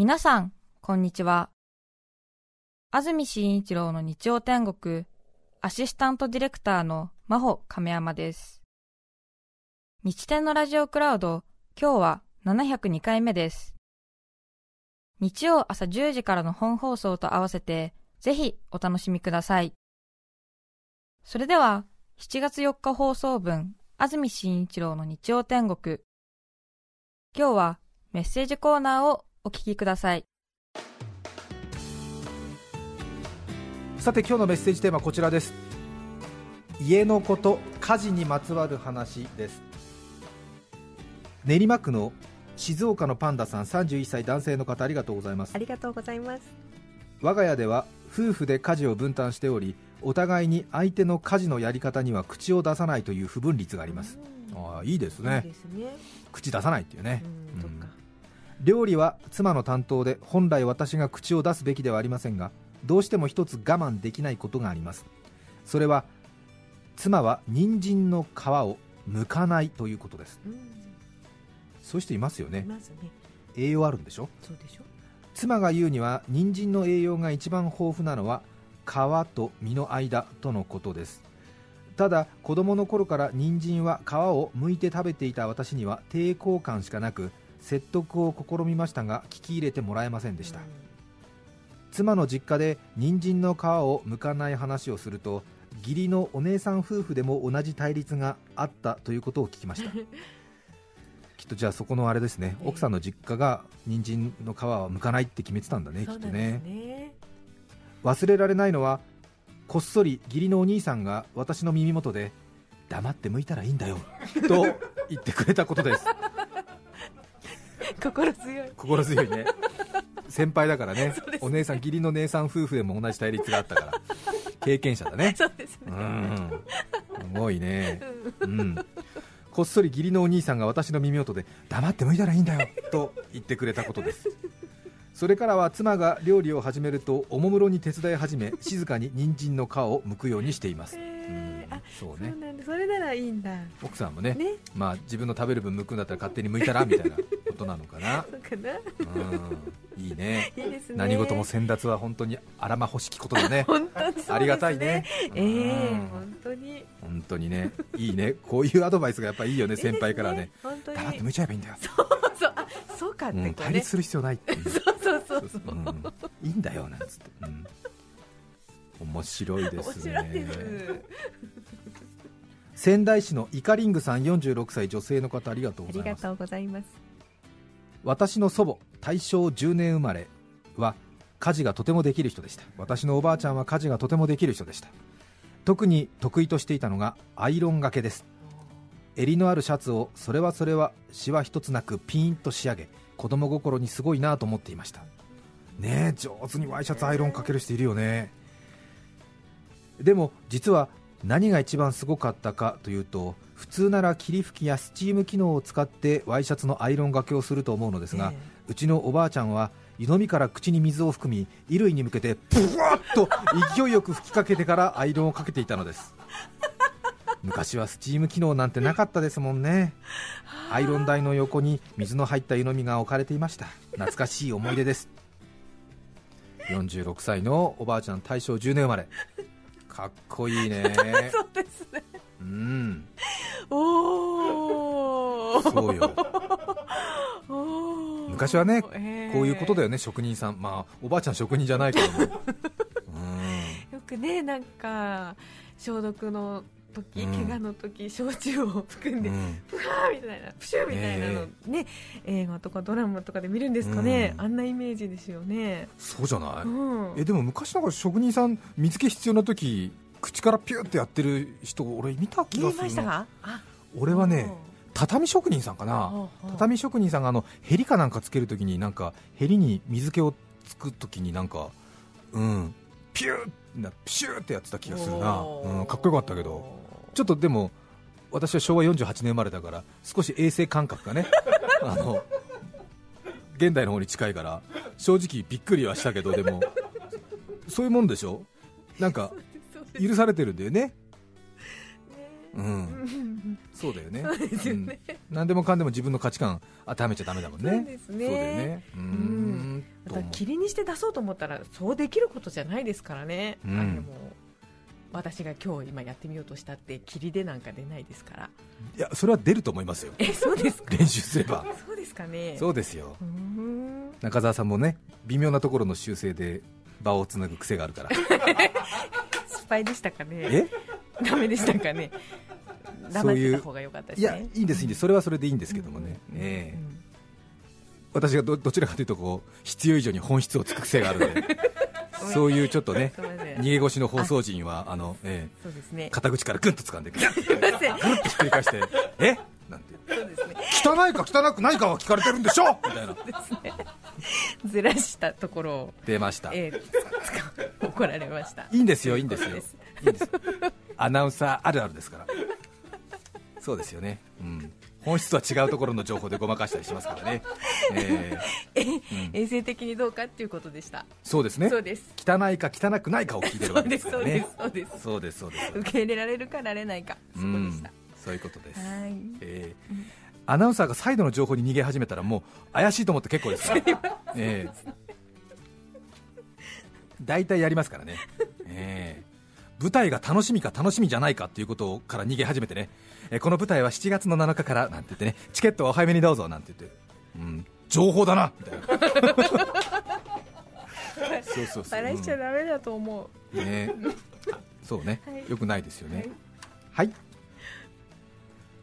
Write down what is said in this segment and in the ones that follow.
皆さん、こんにちは。安住紳一郎の日曜天国、アシスタントディレクターの真帆亀山です。日天のラジオクラウド、今日は702回目です。日曜朝10時からの本放送と合わせて、ぜひお楽しみください。それでは、7月4日放送分、安住紳一郎の日曜天国。今日はメッセージコーナーをお聞きください。さて今日のメッセージテーマはこちらです家のこと家事にまつわる話です練馬区の静岡のパンダさん31歳男性の方ありがとうございますありがとうございます。我が家では夫婦で家事を分担しておりお互いに相手の家事のやり方には口を出さないという不分率がありますああいいですいいねですね。口出さないっていうねうん、うんそっか。料理は妻の担当で本来私が口を出すべきではありませんがどうしても一つ我慢できないことがあります。それは妻は人参の皮を剥かないということです。うん、そういう人いますよいねね。栄養あるんでしょ？そうでしょ。妻が言うには人参の栄養が一番豊富なのは皮と実の間とのことです。ただ子供の頃から人参は皮を剥いて食べていた私には抵抗感しかなく説得を試みましたが聞き入れてもらえませんでした、妻の実家で人参の皮を剥かない話をすると義理のお姉さん夫婦でも同じ対立があったということを聞きました。きっとじゃあそこのあれですね。ええ。奥さんの実家が人参の皮は剥かないって決めてたんだね。きっとね。忘れられないのはこっそり義理のお兄さんが私の耳元で黙って剥いたらいいんだよと言ってくれたことです心強い。心強いね。先輩だからね。ね。お姉さん義理の姉さん夫婦でも同じ対立があったから。経験者だね。そうですうね。ん。すごいね。うん。こっそり義理のお兄さんが私の耳元で黙って剥いたらいいんだよと言ってくれたことです。それからは妻が料理を始めるとおもむろに手伝い始め静かに人参の皮を剥くようにしています、へうんー。あ、そうねそれならいいんだ。奥さんもねね。まあ、自分の食べる分剥くんだったら勝手に剥いたらみたいなことなのかな、そうかな。うん、いいねいいですね。何事も先達は本当にあらま欲しきことだね ね。ありがたいね。ええうん本当に。本当にねいいねこういうアドバイスがやっぱいいよね先輩からねいいです本当に。黙って剥いちゃえばいいんだよ、そう、あ、そうかってうん、こうね対立。する必要ないっていうそうそうそうそう。うんいいんだよなんつって、うん、面白いで面す白いでねす。仙台市のイカリングさん46歳女性の方ありがとうあございます。りがとうございます。私の祖母大正10年生まれは家事がとてもできる人でした。私のおばあちゃんは家事がとてもできる人でした。特に得意としていたのがアイロンがけです。襟のあるシャツをそれはそれはシワ一つなくピーンと仕上げ子供心にすごいなと思っていました。ねえ上手にワイシャツアイロンかける人いるよね。でも実は何が一番すごかったかというと普通なら霧吹きやスチーム機能を使ってワイシャツのアイロンがけをすると思うのですが、えうちのおばあちゃんは湯飲みから口に水を含み衣類に向けてブワッと勢いよく吹きかけてからアイロンをかけていたのです。昔はスチーム機能なんてなかったですもんね。アイロン台の横に水の入った湯飲みが置かれていました。懐かしい思い出です。46歳のおばあちゃん大正10年生まれかっこいいね。そうですね。うん。おお。そうよ。昔はねえー。こういうことだよね職人さん。まあおばあちゃん職人じゃないけども。うん。よくねなんか消毒の時、うん。怪我の時焼酎を含んで、うん。ーみたいなプシューみたいなの、ね映画とかドラマとかで見るんですかね、うん。あんなイメージですよね、そうじゃない、うん、えでも昔なんか職人さん水気必要な時口からピューってやってる人俺見た気がするなました？かあ俺はね畳職人さんかな。畳職人さんがあのヘリかなんかつけるときになんかヘリに水気をつくときになんかうん。ピューなプシューってやってた気がするな、うん、かっこよかったけどちょっとでも私は昭和48年生まれだから少し衛生感覚がね あの現代の方に近いから正直びっくりはしたけどでもそういうもんでしょ？なんか許されてるんだよね？ねうんうん。そうだよね。ね。うん。何でもかんでも自分の価値観当てはめちゃダメだもんね。そうですね。だよね。うーんと思う。霧にして出そうと思ったらそうできることじゃないですからね、うん。あれも私が今日今やってみようとしたって霧でなんか出ないですから。いやそれは出ると思いますよ。えそうですか？練習すれば。そうですかね。そうですよ。うーん。中澤さんもね微妙なところの修正で場をつなぐ癖があるから。失敗でしたかね？え？ダメでしたかね？そういう方が良かったですいねやいいんですいいんです。それはそれでいいんですけどもね、うんええうん私がどどちらかというとこう必要以上に本質をつく癖があるのでそういうちょっとね逃げ腰の放送陣はあの、えそうですね。え肩口からグッと掴んでぐる。っとひっくり返してえ？なんて汚いか汚くないかは聞かれてるんでしょ？みたいな。ずらしたところを出ました、えー怒られました。いいんですよいいんですよ。アナウンサーあるあるですから。そうですよね、うん、本質とは違うところの情報でごまかしたりしますからね、ええうん。衛生的にどうかっていうことでした？そうですね。そうです。汚いか汚くないかを聞いてるわけですからね。そうですそうですそうです。受け入れられるかられないか。そこでした、そういうことです、はい。えーアナウンサーがサイドの情報に逃げ始めたらもう怪しいと思って結構ですから、えー。大体やりますからね、えー舞台が楽しみか楽しみじゃないかっていうことから逃げ始めてね、えーこの舞台は7月の7日からなんて言ってね。チケットはお早めにどうぞなんて言って、うん、情報だなみたいな。そうそうそう、バラしちゃダメだと思う、うん。ね。そうね、はい。よくないですよね、はい。はい。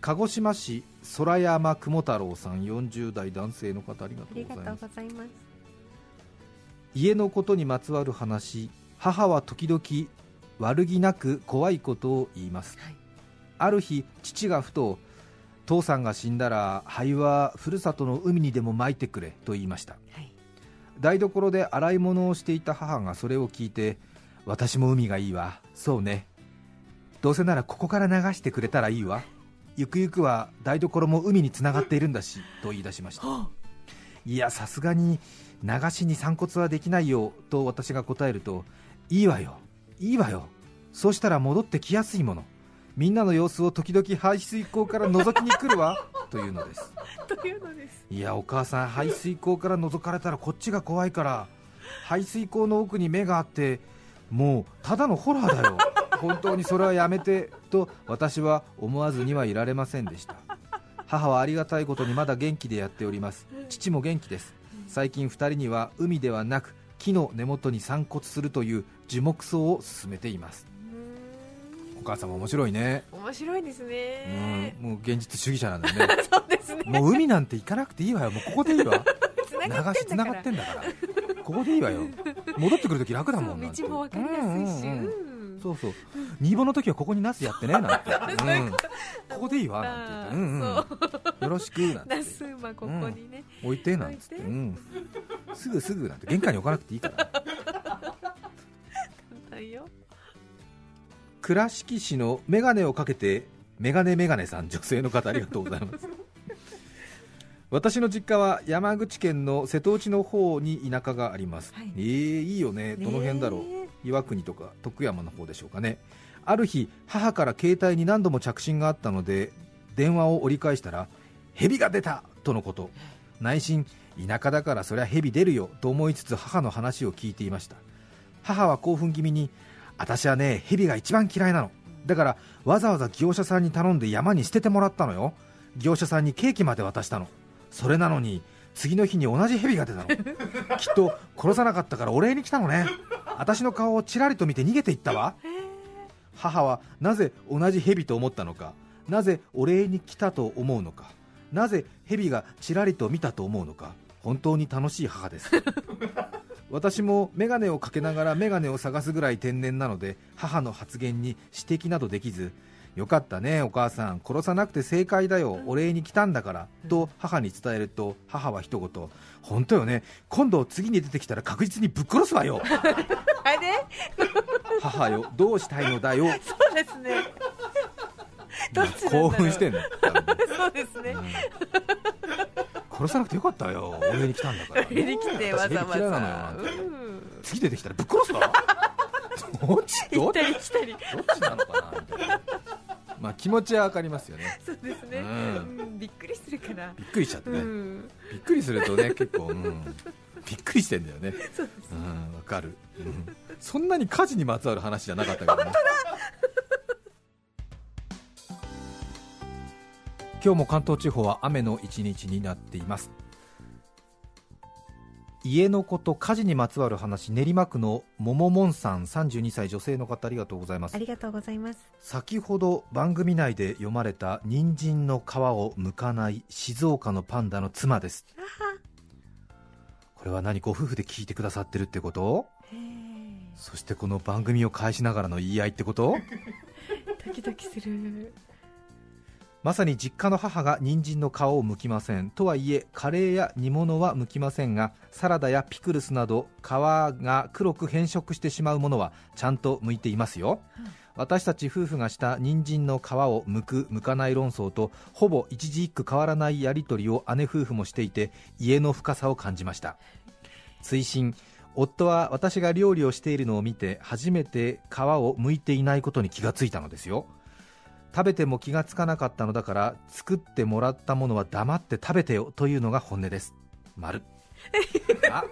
鹿児島市空山雲太郎さん40代男性の方ありがとうございます。ざいます。家のことにまつわる話母は時々悪気なく怖いことを言います、はい。ある日父がふと父さんが死んだら灰はふるさとの海にでも撒いてくれと言いました。はい。台所で洗い物をしていた母がそれを聞いて私も海がいいわそうね。どうせならここから流してくれたらいいわ。ゆくゆくは台所も海につながっているんだしと言い出しました。いやさすがに流しに散骨はできないよと私が答えるといいわよいいわよ。そうしたら戻ってきやすいもの。みんなの様子を時々排水溝から覗きに来るわ。というのです。というのです。いやお母さん排水溝から覗かれたらこっちが怖いから排水溝の奥に目があってもうただのホラーだよ。本当にそれはやめてと私は思わずにはいられませんでした。母はありがたいことにまだ元気でやっております。父も元気です。最近2人には海ではなく木の根元に散骨するという樹木葬を進めています。お母さんも面白いね。面白いですうん。ねもう現実主義者なんだよね。そうですね。もう海なんて行かなくていいわよ。もうここでいいわ。流しつながってんだから。ここでいいわよ。戻ってくるとき楽だもん道も分かりやすいし、うんうんうん。うんそうそう。新坊の時はここにナスやってねなんて、うん、ここでいいわなんて言って、うんうん、よろしくなんて。ナス馬ここにね、置いてなんつって、置いて。うん、すぐすぐなんて。玄関に置かなくていいから。倉敷市の眼鏡をかけてメガネメガネさん女性の方ありがとうございます。私の実家は山口県の瀬戸内の方に田舎があります、はい。えー、いいよね。どの辺だろう、ね岩国とか徳山の方でしょうかね。ある日母から携帯に何度も着信があったので電話を折り返したら蛇が出た!とのこと。内心田舎だからそりゃ蛇出るよ!と思いつつ母の話を聞いていました。母は興奮気味に私はね蛇が一番嫌いなの!だからわざわざ業者さんに頼んで山に捨ててもらったのよ。業者さんにケーキまで渡したの。それなのに次の日に同じ蛇が出たの。きっと殺さなかったからお礼に来たのね私の顔をちらりと見て逃げていったわ。母はなぜ同じ蛇と思ったのか？なぜお礼に来たと思うのか？なぜ蛇がちらりと見たと思うのか？本当に楽しい母です。私も眼鏡をかけながら眼鏡を探すぐらい天然なので母の発言に指摘などできずよかったねお母さん。殺さなくて正解だよ。お礼に来たんだから。と母に伝えると母は一言。本当よね。今度次に出てきたら確実にぶっ殺すわよ。あれ？母よ。どうしたいのだよ。そうですね。興奮してんの。そうですね。殺さなくてよかったよ。お礼に来たんだから、上に来てわざわざ。うん。次出てきたらぶっ殺すわ。どっち？どっちなのかなみたいなまあ気持ちはわかりますよね。そうですね、うん。うんびっくりするからびっくりしちゃってね、うん。びっくりするとね結構、うん、びっくりしてんだよね。うんわかる、うん、そんなに火事にまつわる話じゃなかったからね。今日も関東地方は雨の一日になっています家のこと火事にまつわる話練馬区のもももんさん32歳女性の方ありがとうございます。ありがとうございます。先ほど番組内で読まれた人参の皮を剥かない静岡のパンダの妻です。これは何ご夫婦で聞いてくださってるってこと？そしてこの番組を返しながらの言い合いってこと？ドキドキするまさに実家の母が人参の皮を剥きません。とはいえカレーや煮物は剥きませんがサラダやピクルスなど皮が黒く変色してしまうものはちゃんと剥いていますよ、うん、私たち夫婦がした人参の皮を剥く剥かない論争とほぼ一字一句変わらないやり取りを姉夫婦もしていて家の深さを感じました。追伸。夫は私が料理をしているのを見て初めて皮を剥いていないことに気がついたのですよ食べても気がつかなかったのだから作ってもらったものは黙って食べてよというのが本音です。丸。あ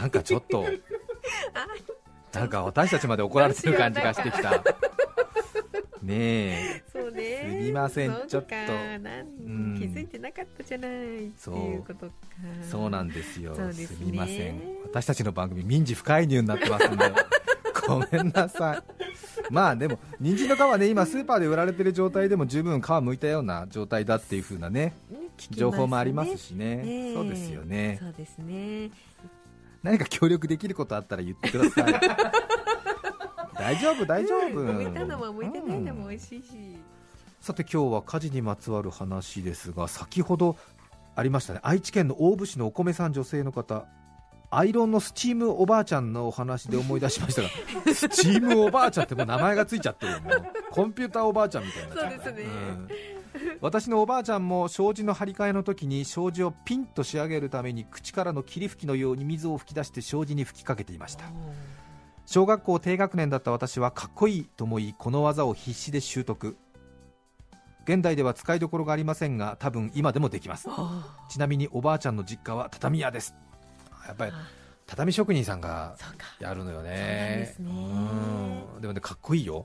なんかちょっと なんか私たちまで怒られてる感じがしてきた。ねえ。そうね。すみません。ちょっと、うん、気づいてなかったじゃないっていうことか。そう。なんですよ。す,、ね、すみません。私たちの番組民事不介入になってますんで。ごめんなさいまあでも人参の皮はね今スーパーで売られてる状態でも十分皮むいたような状態だっていう風なね情報もありますしね、ねそうですよね。そうですね。何か協力できることあったら言ってください。大丈夫大丈夫、うん、いたのも向いてないのも美味しいし、うん、さて今日は火事にまつわる話ですが先ほどありましたね。愛知県の大府市のお米さん女性の方アイロンのスチームおばあちゃんのお話で思い出しましたが スチームおばあちゃんってもう名前がついちゃってるよもうコンピューターおばあちゃんみたいなそうですね、うん、私のおばあちゃんも障子の張り替えの時に障子をピンと仕上げるために口からの霧吹きのように水を吹き出して障子に吹きかけていました。小学校低学年だった私はかっこいいと思いこの技を必死で習得。現代では使いどころがありませんが多分今でもできます。ちなみにおばあちゃんの実家は畳屋ですやっぱり畳職人さんがやるのよね、でうん。でもねかっこいいよ、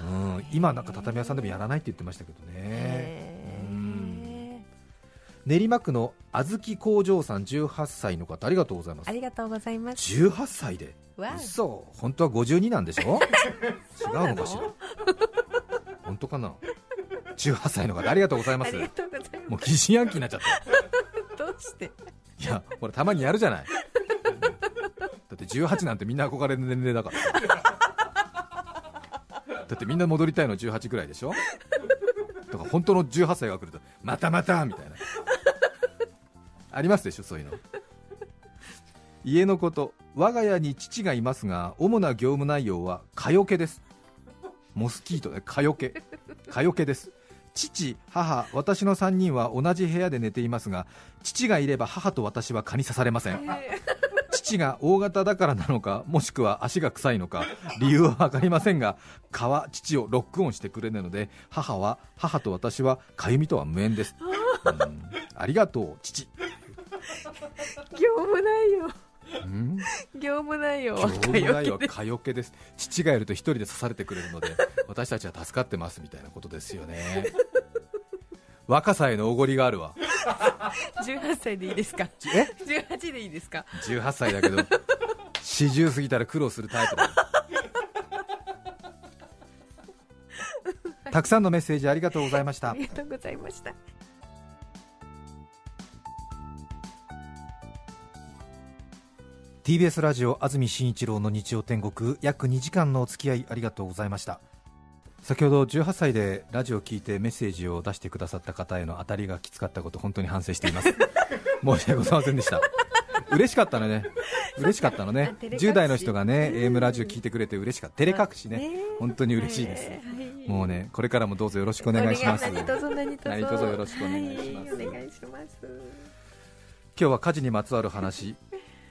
うん、今なんか畳屋さんでもやらないって言ってましたけどね、練馬区の小豆工場さん18歳の方ありがとうございます。ありがとうございます。18歳で。嘘。本当は52なんでしょ？違うのかしら？本当かな？18歳の方ありがとうございます。もう疑心暗鬼になっちゃった。どうして？いやこれたまにやるじゃない。だって18なんてみんな憧れの年齢だから。だってみんな戻りたいの18ぐらいでしょ？だか本当の18歳が来るとまたまたみたいな。ありますでしょ？そういうの。家のこと我が家に父がいますが主な業務内容は蚊よけです。モスキートで蚊よけ。蚊よけです。父、母、私の3人は同じ部屋で寝ていますが父がいれば母と私は蚊に刺されません、父が大型だからなのかもしくは足が臭いのか理由は分かりませんが蚊は父をロックオンしてくれないので母は母と私はかゆみとは無縁です、うん、ありがとう父。業務内容業務内容は蚊よけです。父がいると一人で刺されてくれるので私たちは助かってますみたいなことですよね。若さへのおごりがあるわ。18歳でいいですか？え？18でいいですか？18歳だけど40過ぎたら苦労するタイプだ たくさんのメッセージありがとうございました。ありがとうございました TBS ラジオ安住紳一郎の日曜天国約2時間のお付き合いありがとうございました。先ほど18歳でラジオを聞いてメッセージを出してくださった方への当たりがきつかったこと本当に反省しています。申し訳ございませんでした。嬉しかったのね。嬉しかったのね。10代の人がね AM ラジオ聞いてくれて嬉しかった。照れ隠しね。本当に嬉しいです、もうねこれからもどうぞよろしくお願いします。何卒よろしくお願いします、今日は火事にまつわる話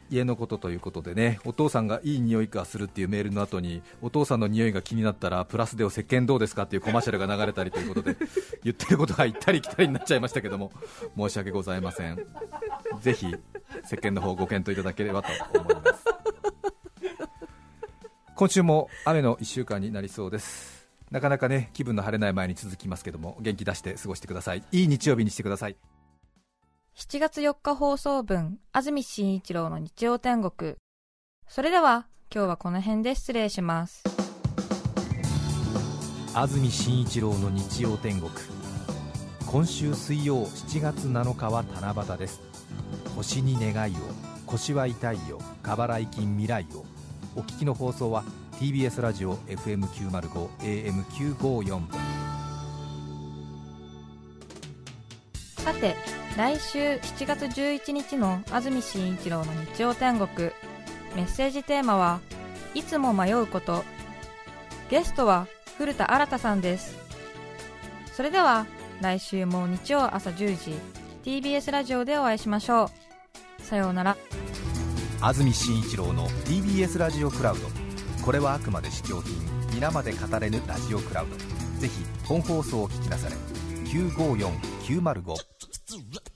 家のことということでねお父さんがいい匂いがするっていうメールの後にお父さんの匂いが気になったらプラスでお石鹸どうですかっていうコマーシャルが流れたりということで 言ってることが行ったり来たりになっちゃいましたけども申し訳ございません。ぜひ石鹸の方ご検討いただければと思います。今週も雨の1週間になりそうです。なかなかね気分の晴れない前に続きますけども元気出して過ごしてください。いい日曜日にしてください7月4日放送分安住紳一郎の日曜天国。それでは今日はこの辺で失礼します。安住紳一郎の日曜天国。今週水曜7月7日は七夕です。星に願いを腰は痛いよ過払い金未来を。お聞きの放送は TBS ラジオ FM905 AM954 さて来週7月11日の安住紳一郎の日曜天国。メッセージテーマはいつも迷うこと。ゲストは古田新太さんです。それでは来週も日曜朝10時 TBS ラジオでお会いしましょう。さようなら。安住紳一郎の TBS ラジオクラウド。これはあくまで試供品皆まで語れぬラジオクラウド。ぜひ本放送を聞きなされ954905 the rest.